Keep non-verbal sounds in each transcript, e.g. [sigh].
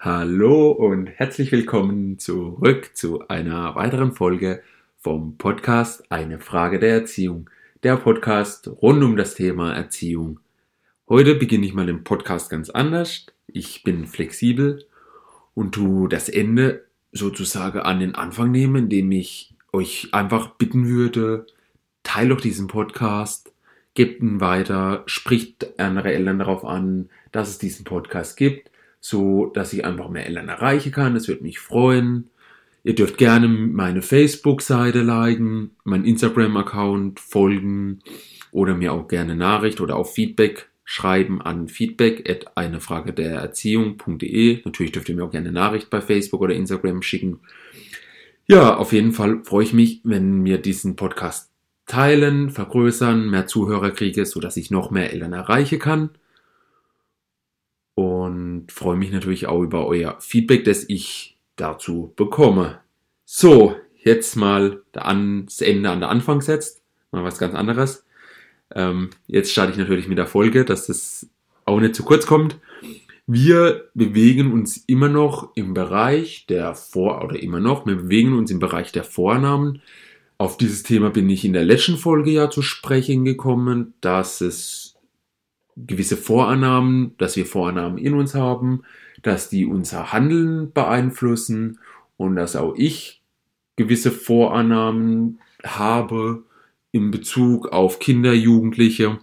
Hallo und herzlich willkommen zurück zu einer weiteren Folge vom Podcast Eine Frage der Erziehung. Der Podcast rund um das Thema Erziehung. Heute beginne ich mal den Podcast ganz anders. Ich bin flexibel und tu das Ende sozusagen an den Anfang nehmen, indem ich euch einfach bitten würde, teilt doch diesen Podcast, gebt ihn weiter, spricht andere Eltern darauf an, dass es diesen Podcast gibt so dass ich einfach mehr Eltern erreichen kann. Das würde mich freuen. Ihr dürft gerne meine Facebook-Seite liken, meinen Instagram-Account folgen oder mir auch gerne Nachricht oder auch Feedback schreiben an feedback at eine Frage der Erziehung.de. Natürlich dürft ihr mir auch gerne Nachricht bei Facebook oder Instagram schicken. Ja, auf jeden Fall freue ich mich, wenn wir diesen Podcast teilen, vergrößern, mehr Zuhörer kriege, so dass ich noch mehr Eltern erreichen kann und freue mich natürlich auch über euer Feedback, das ich dazu bekomme. So, jetzt mal das Ende an der Anfang setzt, mal was ganz anderes. Ähm, jetzt starte ich natürlich mit der Folge, dass das auch nicht zu kurz kommt. Wir bewegen uns immer noch im Bereich der Vor- oder immer noch, wir bewegen uns im Bereich der Vornamen. Auf dieses Thema bin ich in der letzten Folge ja zu sprechen gekommen, dass es gewisse Vorannahmen, dass wir Vorannahmen in uns haben, dass die unser Handeln beeinflussen und dass auch ich gewisse Vorannahmen habe in Bezug auf Kinder, Jugendliche.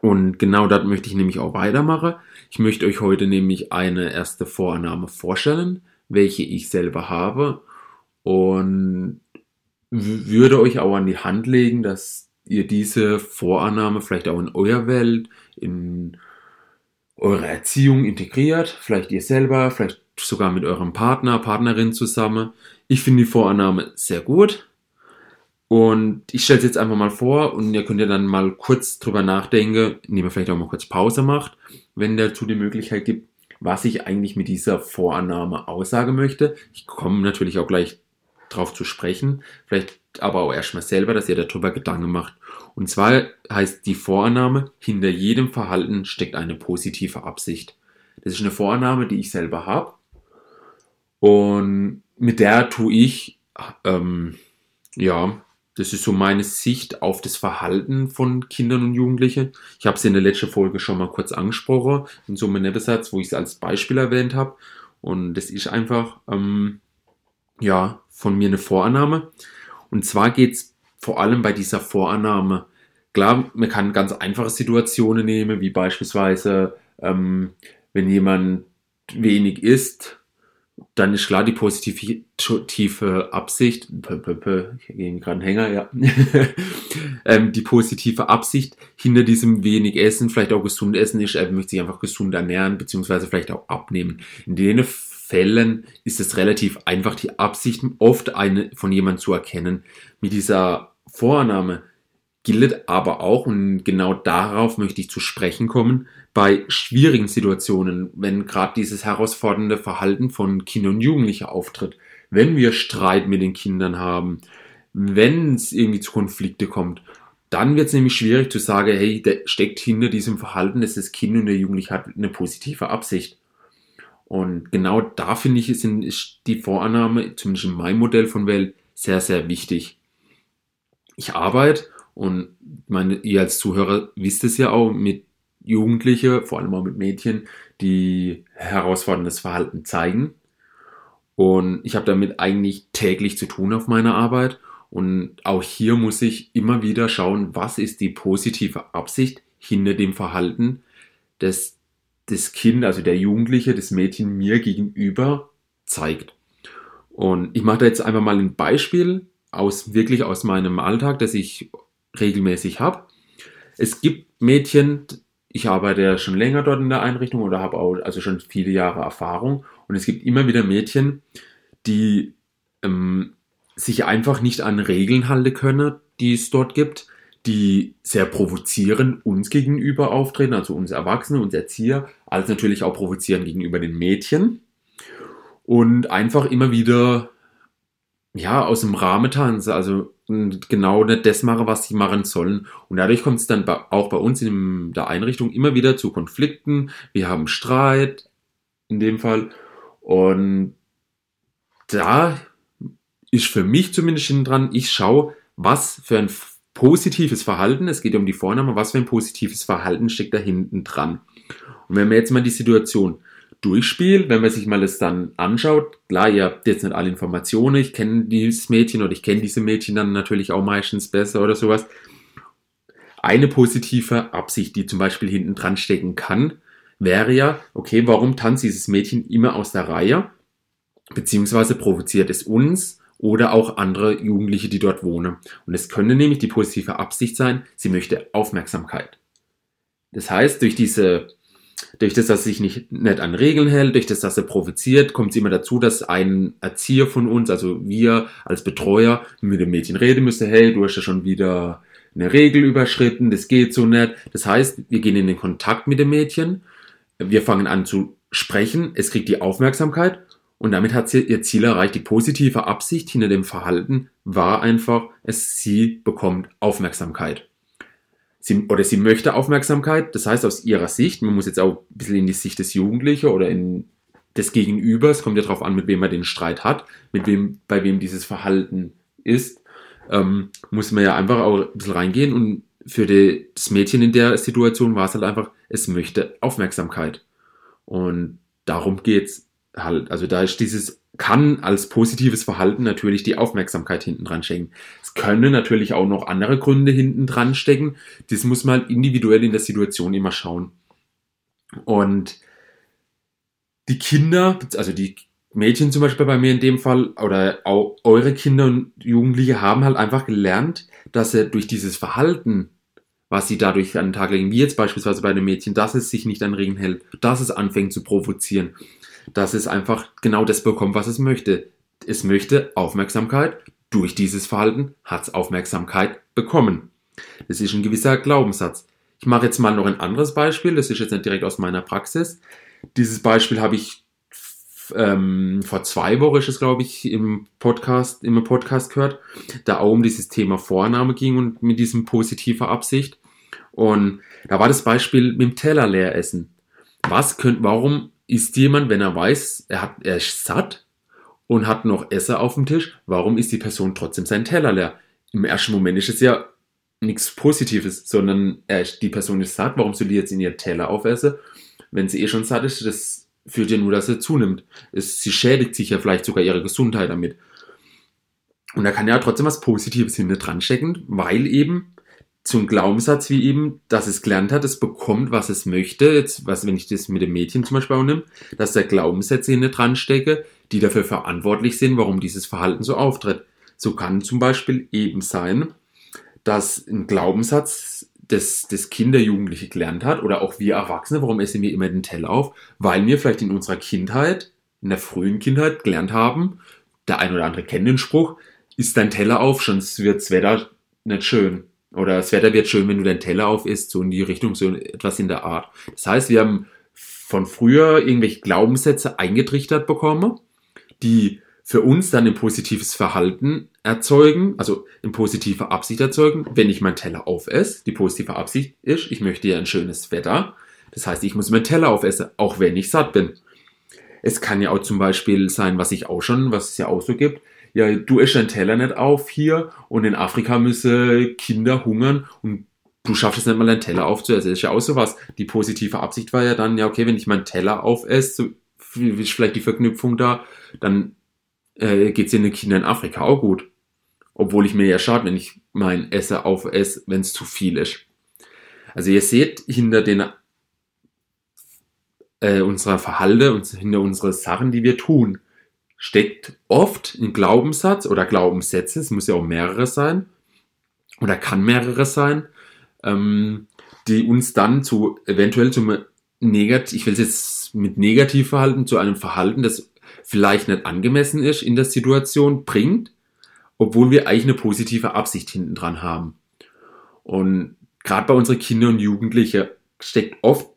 Und genau das möchte ich nämlich auch weitermachen. Ich möchte euch heute nämlich eine erste Vorannahme vorstellen, welche ich selber habe und würde euch auch an die Hand legen, dass ihr diese Vorannahme vielleicht auch in eurer Welt, in eure Erziehung integriert, vielleicht ihr selber, vielleicht sogar mit eurem Partner, Partnerin zusammen. Ich finde die Vorannahme sehr gut. Und ich stelle es jetzt einfach mal vor und ihr könnt ja dann mal kurz drüber nachdenken, indem ihr vielleicht auch mal kurz Pause macht, wenn dazu die Möglichkeit gibt, was ich eigentlich mit dieser Vorannahme aussagen möchte. Ich komme natürlich auch gleich drauf zu sprechen. Vielleicht aber auch erstmal selber, dass ihr darüber Gedanken macht. Und zwar heißt die Vorannahme, hinter jedem Verhalten steckt eine positive Absicht. Das ist eine Vorannahme, die ich selber habe. Und mit der tue ich, ähm, ja, das ist so meine Sicht auf das Verhalten von Kindern und Jugendlichen. Ich habe es in der letzten Folge schon mal kurz angesprochen, in so einem Nebensatz, wo ich es als Beispiel erwähnt habe. Und das ist einfach, ähm, ja, von mir eine Vorannahme. Und zwar geht es vor allem bei dieser Vorannahme, klar, man kann ganz einfache Situationen nehmen, wie beispielsweise, ähm, wenn jemand wenig isst, dann ist klar die positive Absicht, [laughs] ähm, die positive Absicht hinter diesem wenig Essen, vielleicht auch gesund essen ist, er möchte sich einfach gesund ernähren, beziehungsweise vielleicht auch abnehmen. In denen Fällen ist es relativ einfach, die Absicht oft eine von jemandem zu erkennen. Mit dieser Vorannahme gilt aber auch, und genau darauf möchte ich zu sprechen kommen, bei schwierigen Situationen, wenn gerade dieses herausfordernde Verhalten von Kindern und Jugendlichen auftritt, wenn wir Streit mit den Kindern haben, wenn es irgendwie zu Konflikte kommt, dann wird es nämlich schwierig zu sagen, hey, der steckt hinter diesem Verhalten, dass das Kind und der Jugendliche hat eine positive Absicht. Und genau da finde ich, ist, die Vorannahme, zumindest in meinem Modell von Welt, sehr, sehr wichtig. Ich arbeite und meine, ihr als Zuhörer wisst es ja auch mit Jugendlichen, vor allem auch mit Mädchen, die herausforderndes Verhalten zeigen. Und ich habe damit eigentlich täglich zu tun auf meiner Arbeit. Und auch hier muss ich immer wieder schauen, was ist die positive Absicht hinter dem Verhalten, das das Kind, also der Jugendliche, das Mädchen mir gegenüber zeigt. Und ich mache da jetzt einfach mal ein Beispiel aus wirklich aus meinem Alltag, das ich regelmäßig habe. Es gibt Mädchen, ich arbeite ja schon länger dort in der Einrichtung oder habe auch also schon viele Jahre Erfahrung und es gibt immer wieder Mädchen, die ähm, sich einfach nicht an Regeln halten können, die es dort gibt, die sehr provozierend uns gegenüber auftreten, also uns Erwachsene, uns Erzieher, als natürlich auch provozieren gegenüber den Mädchen. Und einfach immer wieder, ja, aus dem Rahmen tanzen, also genau nicht das machen, was sie machen sollen. Und dadurch kommt es dann auch bei uns in der Einrichtung immer wieder zu Konflikten. Wir haben Streit, in dem Fall. Und da ist für mich zumindest hinten dran, ich schaue, was für ein positives Verhalten, es geht um die Vorname, was für ein positives Verhalten steckt da hinten dran. Und wenn man jetzt mal die Situation durchspielt, wenn man sich mal das dann anschaut, klar, ihr habt jetzt nicht alle Informationen, ich kenne dieses Mädchen oder ich kenne diese Mädchen dann natürlich auch meistens besser oder sowas. Eine positive Absicht, die zum Beispiel hinten dran stecken kann, wäre ja, okay, warum tanzt dieses Mädchen immer aus der Reihe? Beziehungsweise provoziert es uns oder auch andere Jugendliche, die dort wohnen. Und es könnte nämlich die positive Absicht sein, sie möchte Aufmerksamkeit. Das heißt, durch diese, durch das, dass sie sich nicht, nicht an Regeln hält, durch das, dass er provoziert, kommt es immer dazu, dass ein Erzieher von uns, also wir als Betreuer, mit dem Mädchen reden müssen, hey, du hast ja schon wieder eine Regel überschritten, das geht so nicht. Das heißt, wir gehen in den Kontakt mit dem Mädchen, wir fangen an zu sprechen, es kriegt die Aufmerksamkeit und damit hat sie ihr Ziel erreicht. Die positive Absicht hinter dem Verhalten war einfach, es, sie bekommt Aufmerksamkeit. Sie, oder sie möchte Aufmerksamkeit. Das heißt, aus ihrer Sicht, man muss jetzt auch ein bisschen in die Sicht des Jugendlichen oder in des Gegenübers, kommt ja darauf an, mit wem man den Streit hat, mit wem, bei wem dieses Verhalten ist, ähm, muss man ja einfach auch ein bisschen reingehen und für die, das Mädchen in der Situation war es halt einfach, es möchte Aufmerksamkeit. Und darum geht's halt, also da ist dieses kann als positives Verhalten natürlich die Aufmerksamkeit hinten dran stecken. Es können natürlich auch noch andere Gründe hinten dran stecken. Das muss man halt individuell in der Situation immer schauen. Und die Kinder, also die Mädchen zum Beispiel bei mir in dem Fall, oder auch eure Kinder und Jugendliche haben halt einfach gelernt, dass sie durch dieses Verhalten, was sie dadurch an den Tag legen, wie jetzt beispielsweise bei einem Mädchen, dass es sich nicht an Regeln hält, dass es anfängt zu provozieren, dass es einfach genau das bekommt, was es möchte. Es möchte Aufmerksamkeit. Durch dieses Verhalten hat es Aufmerksamkeit bekommen. Das ist ein gewisser Glaubenssatz. Ich mache jetzt mal noch ein anderes Beispiel. Das ist jetzt nicht direkt aus meiner Praxis. Dieses Beispiel habe ich ähm, vor zwei Wochen ist es, glaube ich, im Podcast, im Podcast gehört, da auch um dieses Thema Vorname ging und mit diesem positiver Absicht. Und da war das Beispiel mit dem Teller leer essen. Was könnt, warum isst jemand, wenn er weiß, er, hat, er ist satt und hat noch Essen auf dem Tisch, warum isst die Person trotzdem seinen Teller leer? Im ersten Moment ist es ja nichts Positives, sondern er, die Person ist satt, warum soll die jetzt in ihr Teller aufessen? Wenn sie eh schon satt ist, das führt ja nur, dass sie zunimmt. Es, sie schädigt sich ja vielleicht sogar ihre Gesundheit damit. Und da kann ja trotzdem was Positives hinter dran stecken, weil eben zum Glaubenssatz wie eben, dass es gelernt hat, es bekommt, was es möchte. Jetzt, was, wenn ich das mit dem Mädchen zum Beispiel auch nehme, dass da Glaubenssätze hinter dran stecke, die dafür verantwortlich sind, warum dieses Verhalten so auftritt. So kann zum Beispiel eben sein, dass ein Glaubenssatz des, des Kinder, Jugendliche gelernt hat oder auch wir Erwachsene, warum essen wir immer den Teller auf? Weil wir vielleicht in unserer Kindheit, in der frühen Kindheit gelernt haben, der ein oder andere kennt den Spruch, isst dein Teller auf, sonst wird's Wetter nicht schön. Oder das Wetter wird schön, wenn du deinen Teller auf isst, so in die Richtung, so etwas in der Art. Das heißt, wir haben von früher irgendwelche Glaubenssätze eingetrichtert bekommen, die für uns dann ein positives Verhalten erzeugen, also eine positive Absicht erzeugen, wenn ich meinen Teller aufesse. Die positive Absicht ist, ich möchte ja ein schönes Wetter. Das heißt, ich muss meinen Teller aufessen, auch wenn ich satt bin. Es kann ja auch zum Beispiel sein, was ich auch schon, was es ja auch so gibt, ja, du isst deinen Teller nicht auf hier und in Afrika müssen Kinder hungern und du schaffst es nicht mal deinen Teller aufzuessen. Das ist ja auch sowas. Die positive Absicht war ja dann, ja, okay, wenn ich meinen Teller aufesse, ist vielleicht die Verknüpfung da, dann äh, geht es den Kindern in Afrika auch gut. Obwohl ich mir ja schade, wenn ich mein Essen aufesse, wenn es zu viel ist. Also ihr seht hinter den äh, unserer Verhalte und hinter unsere Sachen, die wir tun, steckt oft ein Glaubenssatz oder Glaubenssätze, es muss ja auch mehrere sein oder kann mehrere sein, ähm, die uns dann zu eventuell zum negativ, ich will es jetzt mit Negativverhalten zu einem Verhalten, das vielleicht nicht angemessen ist in der Situation, bringt, obwohl wir eigentlich eine positive Absicht hinten dran haben. Und gerade bei unseren Kindern und Jugendlichen steckt oft,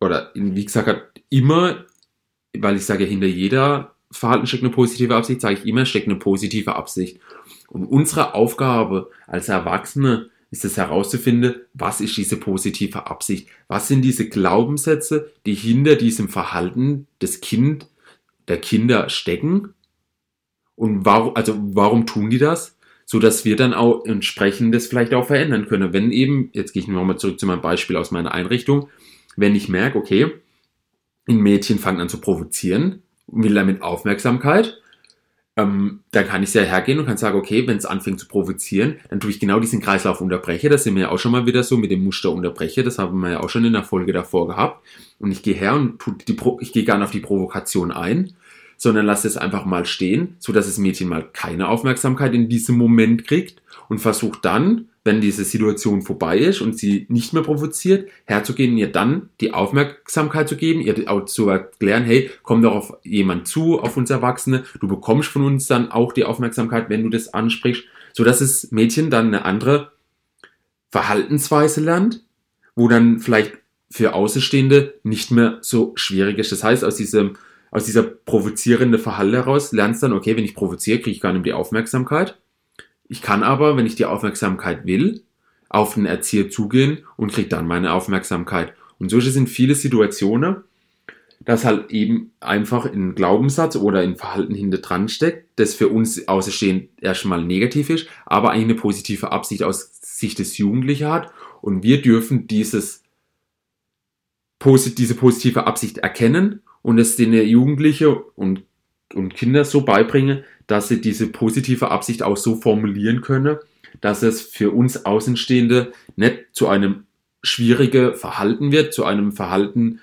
oder wie gesagt, immer, weil ich sage, hinter jeder Verhalten steckt eine positive Absicht, sage ich immer, steckt eine positive Absicht. Und unsere Aufgabe als Erwachsene ist es herauszufinden, was ist diese positive Absicht? Was sind diese Glaubenssätze, die hinter diesem Verhalten des Kind, der Kinder stecken? Und warum, also warum tun die das? So dass wir dann auch entsprechend das vielleicht auch verändern können. Wenn eben, jetzt gehe ich nochmal zurück zu meinem Beispiel aus meiner Einrichtung, wenn ich merke, okay, ein Mädchen fängt an zu provozieren, will damit Aufmerksamkeit, ähm, dann kann ich sehr hergehen und kann sagen, okay, wenn es anfängt zu provozieren, dann tue ich genau diesen Kreislauf unterbreche. Das sind wir ja auch schon mal wieder so mit dem Muster unterbreche. Das haben wir ja auch schon in der Folge davor gehabt. Und ich gehe her und die Pro ich gehe gar nicht auf die Provokation ein, sondern lasse es einfach mal stehen, so dass das Mädchen mal keine Aufmerksamkeit in diesem Moment kriegt und versucht dann wenn diese Situation vorbei ist und sie nicht mehr provoziert, herzugehen, ihr dann die Aufmerksamkeit zu geben, ihr auch zu erklären, hey, komm doch auf jemand zu, auf uns Erwachsene, du bekommst von uns dann auch die Aufmerksamkeit, wenn du das ansprichst, so dass das Mädchen dann eine andere Verhaltensweise lernt, wo dann vielleicht für Außenstehende nicht mehr so schwierig ist. Das heißt, aus diesem, aus dieser provozierenden Verhalten heraus lernst dann, okay, wenn ich provoziere, kriege ich gar nicht die Aufmerksamkeit ich kann aber, wenn ich die Aufmerksamkeit will, auf den Erzieher zugehen und kriege dann meine Aufmerksamkeit. Und solche sind viele Situationen, dass halt eben einfach in Glaubenssatz oder in Verhalten hinter dran steckt, das für uns außerstehend erstmal negativ ist, aber eigentlich eine positive Absicht aus Sicht des Jugendlichen hat. Und wir dürfen dieses, diese positive Absicht erkennen und es den Jugendlichen und, und Kinder so beibringen, dass sie diese positive Absicht auch so formulieren können, dass es für uns Außenstehende nicht zu einem schwierigen Verhalten wird, zu einem Verhalten,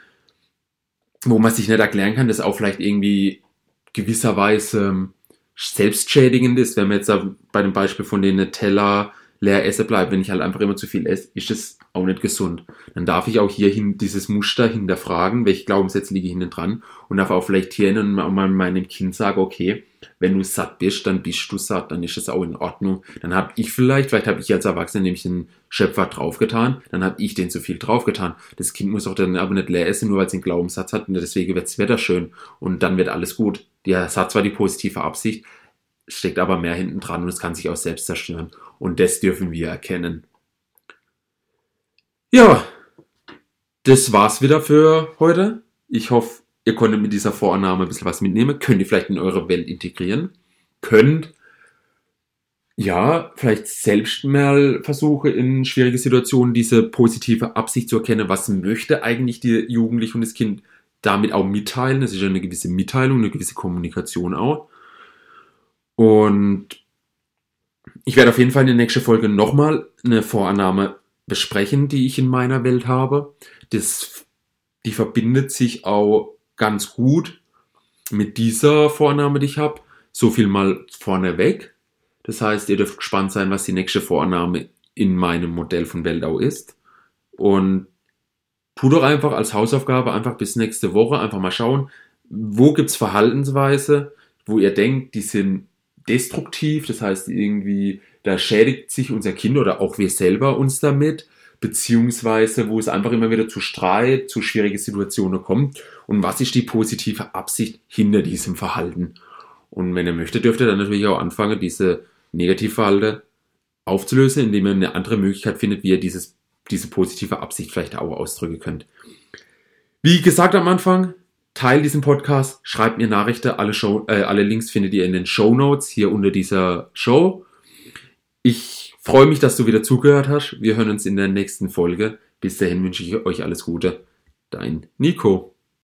wo man sich nicht erklären kann, das auch vielleicht irgendwie gewisserweise ähm, selbstschädigend ist, wenn man jetzt bei dem Beispiel von den Teller leer essen bleibt, wenn ich halt einfach immer zu viel esse, ist es auch nicht gesund. Dann darf ich auch hierhin dieses Muster hinterfragen, welche Glaubenssätze liege hinten dran und darf auch vielleicht hier mal meinem Kind sagen, okay, wenn du satt bist, dann bist du satt, dann ist es auch in Ordnung. Dann habe ich vielleicht, vielleicht habe ich als Erwachsener nämlich den Schöpfer draufgetan, dann habe ich den zu viel draufgetan. Das Kind muss auch dann aber nicht leer essen, nur weil es einen Glaubenssatz hat und deswegen wird das Wetter schön und dann wird alles gut. Der hat zwar die positive Absicht, steckt aber mehr hinten dran und es kann sich auch selbst zerstören. Und das dürfen wir erkennen. Ja, das war's wieder für heute. Ich hoffe, ihr konntet mit dieser Vorannahme ein bisschen was mitnehmen. Könnt ihr vielleicht in eure Welt integrieren. Könnt ja, vielleicht selbst mal versuche in schwierige Situationen diese positive Absicht zu erkennen, was möchte eigentlich die Jugendliche und das Kind damit auch mitteilen. Das ist ja eine gewisse Mitteilung, eine gewisse Kommunikation auch. Und ich werde auf jeden Fall in der nächsten Folge nochmal eine Vorannahme besprechen, die ich in meiner Welt habe. Das, die verbindet sich auch ganz gut mit dieser Vorannahme, die ich habe. So viel mal vorneweg. Das heißt, ihr dürft gespannt sein, was die nächste Vorannahme in meinem Modell von Weltau ist. Und tu doch einfach als Hausaufgabe einfach bis nächste Woche einfach mal schauen, wo gibt es Verhaltensweise, wo ihr denkt, die sind destruktiv, das heißt irgendwie, da schädigt sich unser Kind oder auch wir selber uns damit, beziehungsweise wo es einfach immer wieder zu Streit, zu schwierigen Situationen kommt und was ist die positive Absicht hinter diesem Verhalten. Und wenn ihr möchtet, dürft ihr dann natürlich auch anfangen, diese Negativverhalten aufzulösen, indem ihr eine andere Möglichkeit findet, wie ihr dieses, diese positive Absicht vielleicht auch ausdrücken könnt. Wie gesagt am Anfang, teilt diesen Podcast, schreibt mir Nachrichten, alle, Show, äh, alle Links findet ihr in den Show Notes hier unter dieser Show. Ich freue mich, dass du wieder zugehört hast. Wir hören uns in der nächsten Folge. Bis dahin wünsche ich euch alles Gute. Dein Nico.